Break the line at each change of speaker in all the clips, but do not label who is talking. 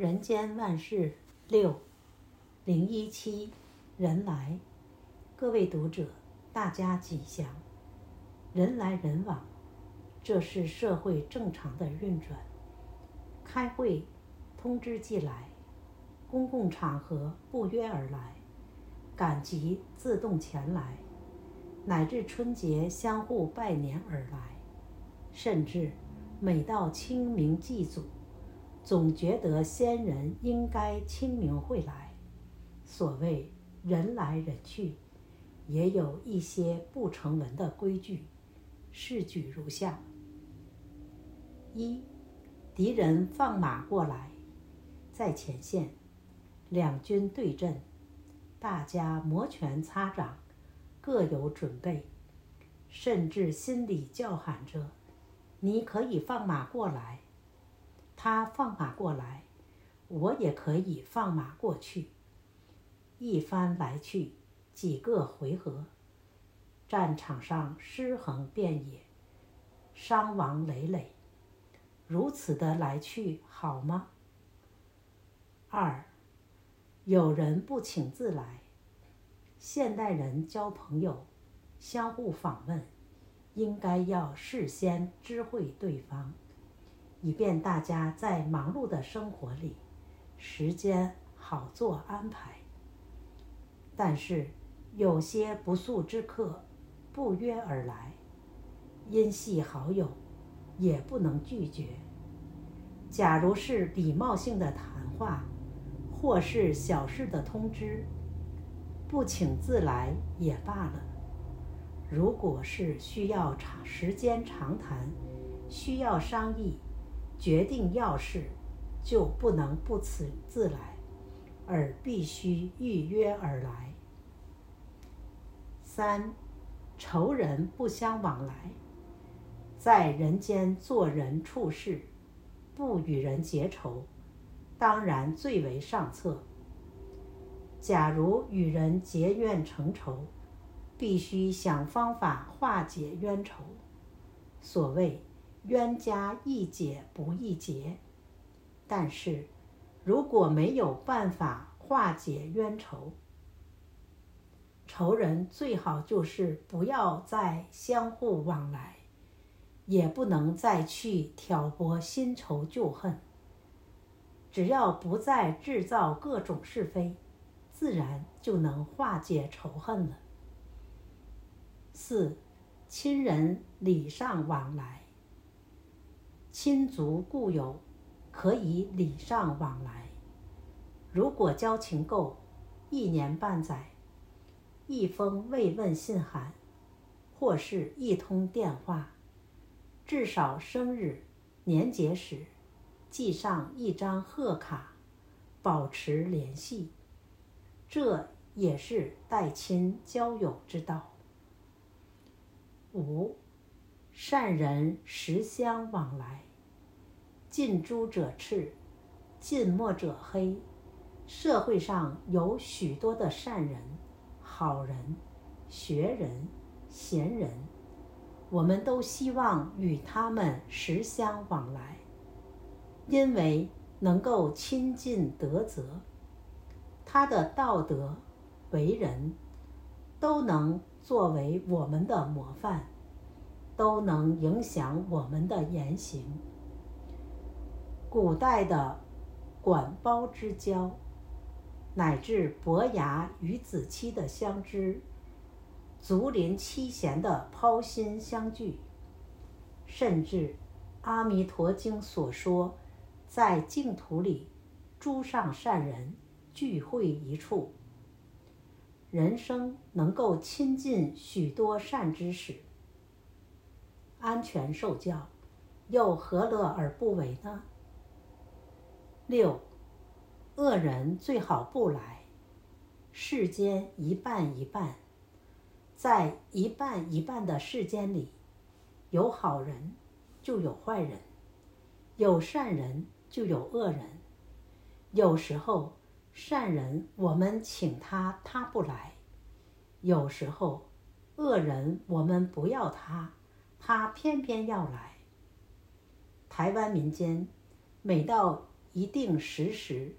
人间万事六零一七人来，各位读者，大家吉祥。人来人往，这是社会正常的运转。开会，通知即来；公共场合不约而来，赶集自动前来，乃至春节相互拜年而来，甚至每到清明祭祖，总觉得先人应该清明会来。所谓人来人去，也有一些不成文的规矩。事举如下：一，敌人放马过来，在前线，两军对阵，大家摩拳擦掌，各有准备，甚至心里叫喊着：“你可以放马过来，他放马过来，我也可以放马过去。”一番来去，几个回合。战场上尸横遍野，伤亡累累，如此的来去好吗？二，有人不请自来。现代人交朋友，相互访问，应该要事先知会对方，以便大家在忙碌的生活里，时间好做安排。但是有些不速之客。不约而来，因系好友，也不能拒绝。假如是礼貌性的谈话，或是小事的通知，不请自来也罢了。如果是需要长时间长谈，需要商议、决定要事，就不能不请自来，而必须预约而来。三。仇人不相往来，在人间做人处事，不与人结仇，当然最为上策。假如与人结怨成仇，必须想方法化解冤仇。所谓冤家宜解不宜结，但是如果没有办法化解冤仇，仇人最好就是不要再相互往来，也不能再去挑拨新仇旧恨。只要不再制造各种是非，自然就能化解仇恨了。四，亲人礼尚往来，亲族故友可以礼尚往来。如果交情够，一年半载。一封慰问信函，或是一通电话，至少生日、年节时，寄上一张贺卡，保持联系，这也是待亲交友之道。五，善人实相往来，近朱者赤，近墨者黑。社会上有许多的善人。好人、学人、贤人，我们都希望与他们实相往来，因为能够亲近德泽，他的道德、为人，都能作为我们的模范，都能影响我们的言行。古代的管鲍之交。乃至伯牙与子期的相知，竹林七贤的抛心相聚，甚至《阿弥陀经》所说，在净土里诸上善人聚会一处，人生能够亲近许多善知识，安全受教，又何乐而不为呢？六。恶人最好不来。世间一半一半，在一半一半的世间里，有好人就有坏人，有善人就有恶人。有时候善人我们请他，他不来；有时候恶人我们不要他，他偏偏要来。台湾民间每到一定时时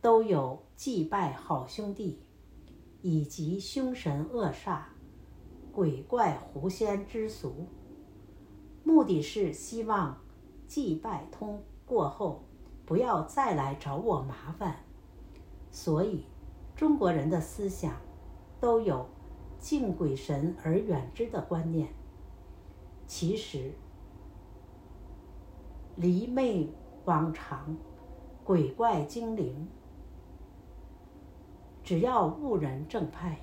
都有祭拜好兄弟，以及凶神恶煞、鬼怪狐仙之俗，目的是希望祭拜通过后不要再来找我麻烦。所以，中国人的思想都有敬鬼神而远之的观念。其实，魑魅往常、鬼怪精灵，只要误人正派，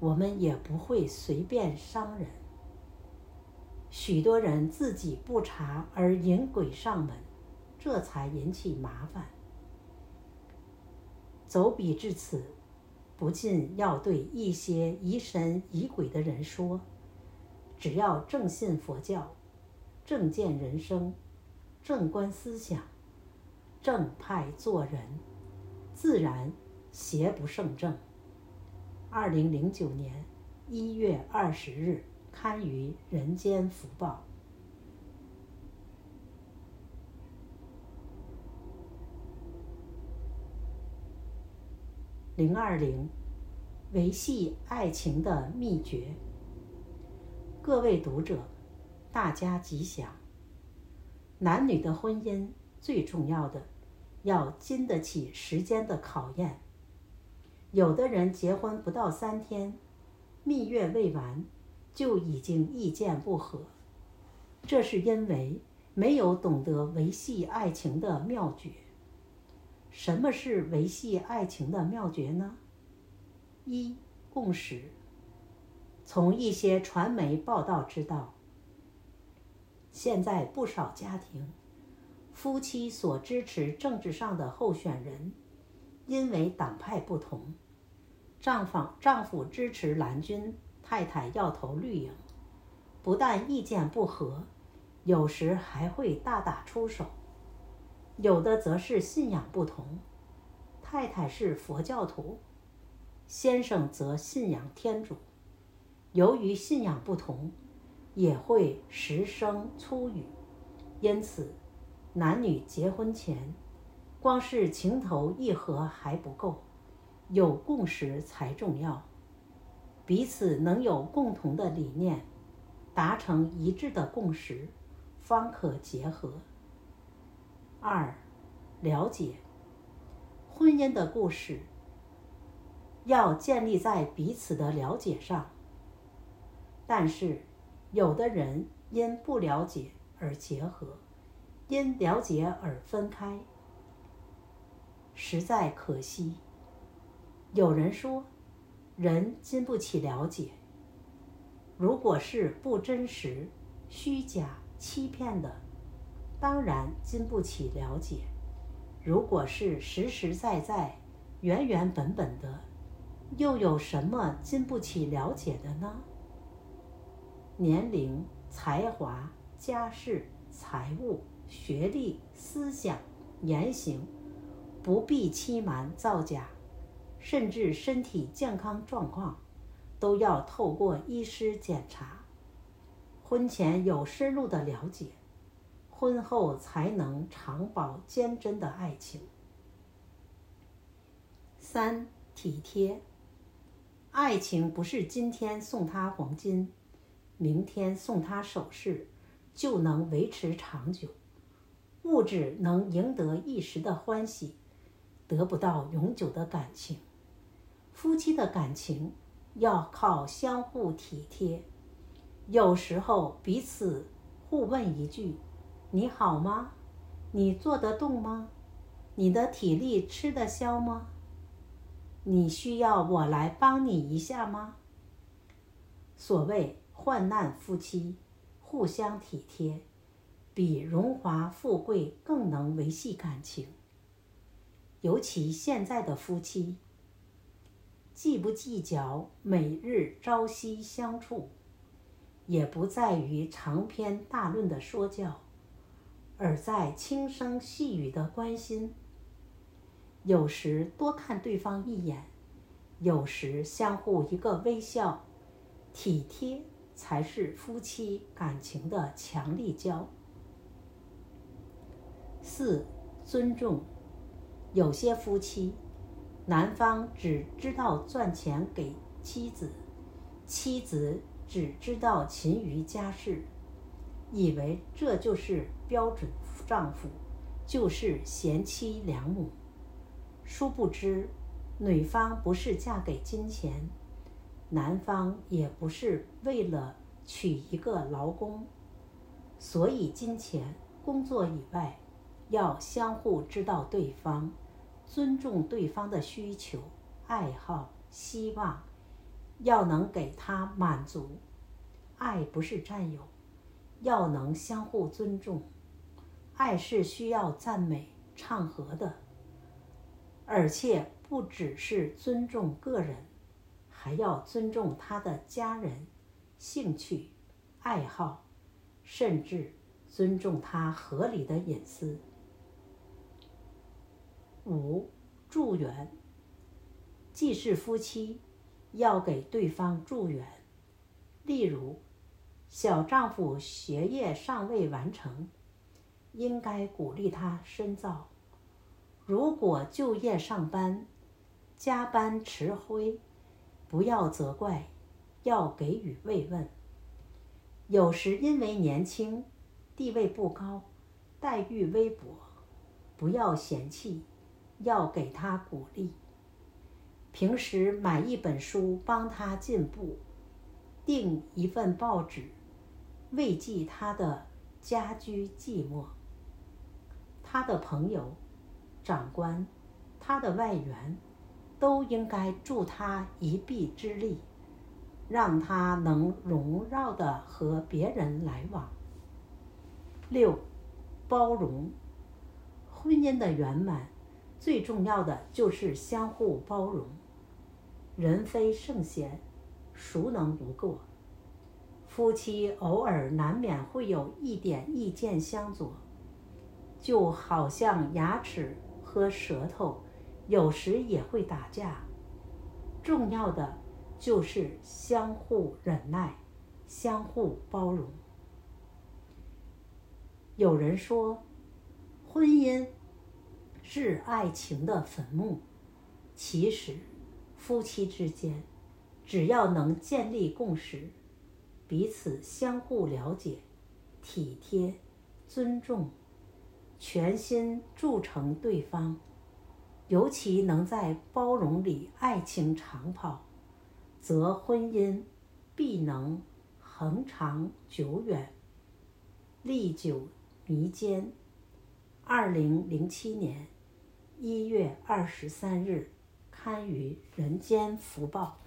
我们也不会随便伤人。许多人自己不查而引鬼上门，这才引起麻烦。走笔至此，不禁要对一些疑神疑鬼的人说：只要正信佛教，正见人生，正观思想，正派做人，自然邪不胜正。二零零九年一月二十日刊于《人间福报》。零二零，维系爱情的秘诀。各位读者，大家吉祥。男女的婚姻最重要的，要经得起时间的考验。有的人结婚不到三天，蜜月未完，就已经意见不合，这是因为没有懂得维系爱情的妙诀。什么是维系爱情的妙诀呢？一、共识。从一些传媒报道知道，现在不少家庭，夫妻所支持政治上的候选人，因为党派不同，丈夫丈夫支持蓝军，太太要投绿营，不但意见不合，有时还会大打出手。有的则是信仰不同，太太是佛教徒，先生则信仰天主。由于信仰不同，也会时生粗语，因此，男女结婚前，光是情投意合还不够，有共识才重要。彼此能有共同的理念，达成一致的共识，方可结合。二，了解婚姻的故事，要建立在彼此的了解上。但是，有的人因不了解而结合，因了解而分开，实在可惜。有人说，人经不起了解。如果是不真实、虚假、欺骗的，当然经不起了解；如果是实实在在、原原本本的，又有什么经不起了解的呢？年龄、才华、家世、财务、学历、思想、言行，不必欺瞒造假，甚至身体健康状况，都要透过医师检查。婚前有深入的了解。婚后才能长保坚贞的爱情。三、体贴。爱情不是今天送他黄金，明天送他首饰，就能维持长久。物质能赢得一时的欢喜，得不到永久的感情。夫妻的感情要靠相互体贴，有时候彼此互问一句。你好吗？你做得动吗？你的体力吃得消吗？你需要我来帮你一下吗？所谓患难夫妻，互相体贴，比荣华富贵更能维系感情。尤其现在的夫妻，既不计较每日朝夕相处，也不在于长篇大论的说教。而在轻声细语的关心，有时多看对方一眼，有时相互一个微笑，体贴才是夫妻感情的强力胶。四，尊重。有些夫妻，男方只知道赚钱给妻子，妻子只知道勤于家事，以为这就是标准丈夫，就是贤妻良母。殊不知，女方不是嫁给金钱，男方也不是为了娶一个劳工，所以金钱、工作以外，要相互知道对方。尊重对方的需求、爱好、希望，要能给他满足。爱不是占有，要能相互尊重。爱是需要赞美、唱和的，而且不只是尊重个人，还要尊重他的家人、兴趣、爱好，甚至尊重他合理的隐私。五、助缘。既是夫妻，要给对方助缘。例如，小丈夫学业尚未完成，应该鼓励他深造；如果就业上班，加班迟灰，不要责怪，要给予慰问。有时因为年轻，地位不高，待遇微薄，不要嫌弃。要给他鼓励。平时买一本书帮他进步，订一份报纸，慰藉他的家居寂寞。他的朋友、长官、他的外援，都应该助他一臂之力，让他能荣耀的和别人来往。六、包容。婚姻的圆满。最重要的就是相互包容。人非圣贤，孰能无过？夫妻偶尔难免会有一点意见相左，就好像牙齿和舌头，有时也会打架。重要的就是相互忍耐，相互包容。有人说，婚姻。是爱情的坟墓。其实，夫妻之间，只要能建立共识，彼此相互了解、体贴、尊重，全心铸成对方，尤其能在包容里爱情长跑，则婚姻必能恒长久远、历久弥坚。二零零七年。一月二十三日，刊于《人间福报》。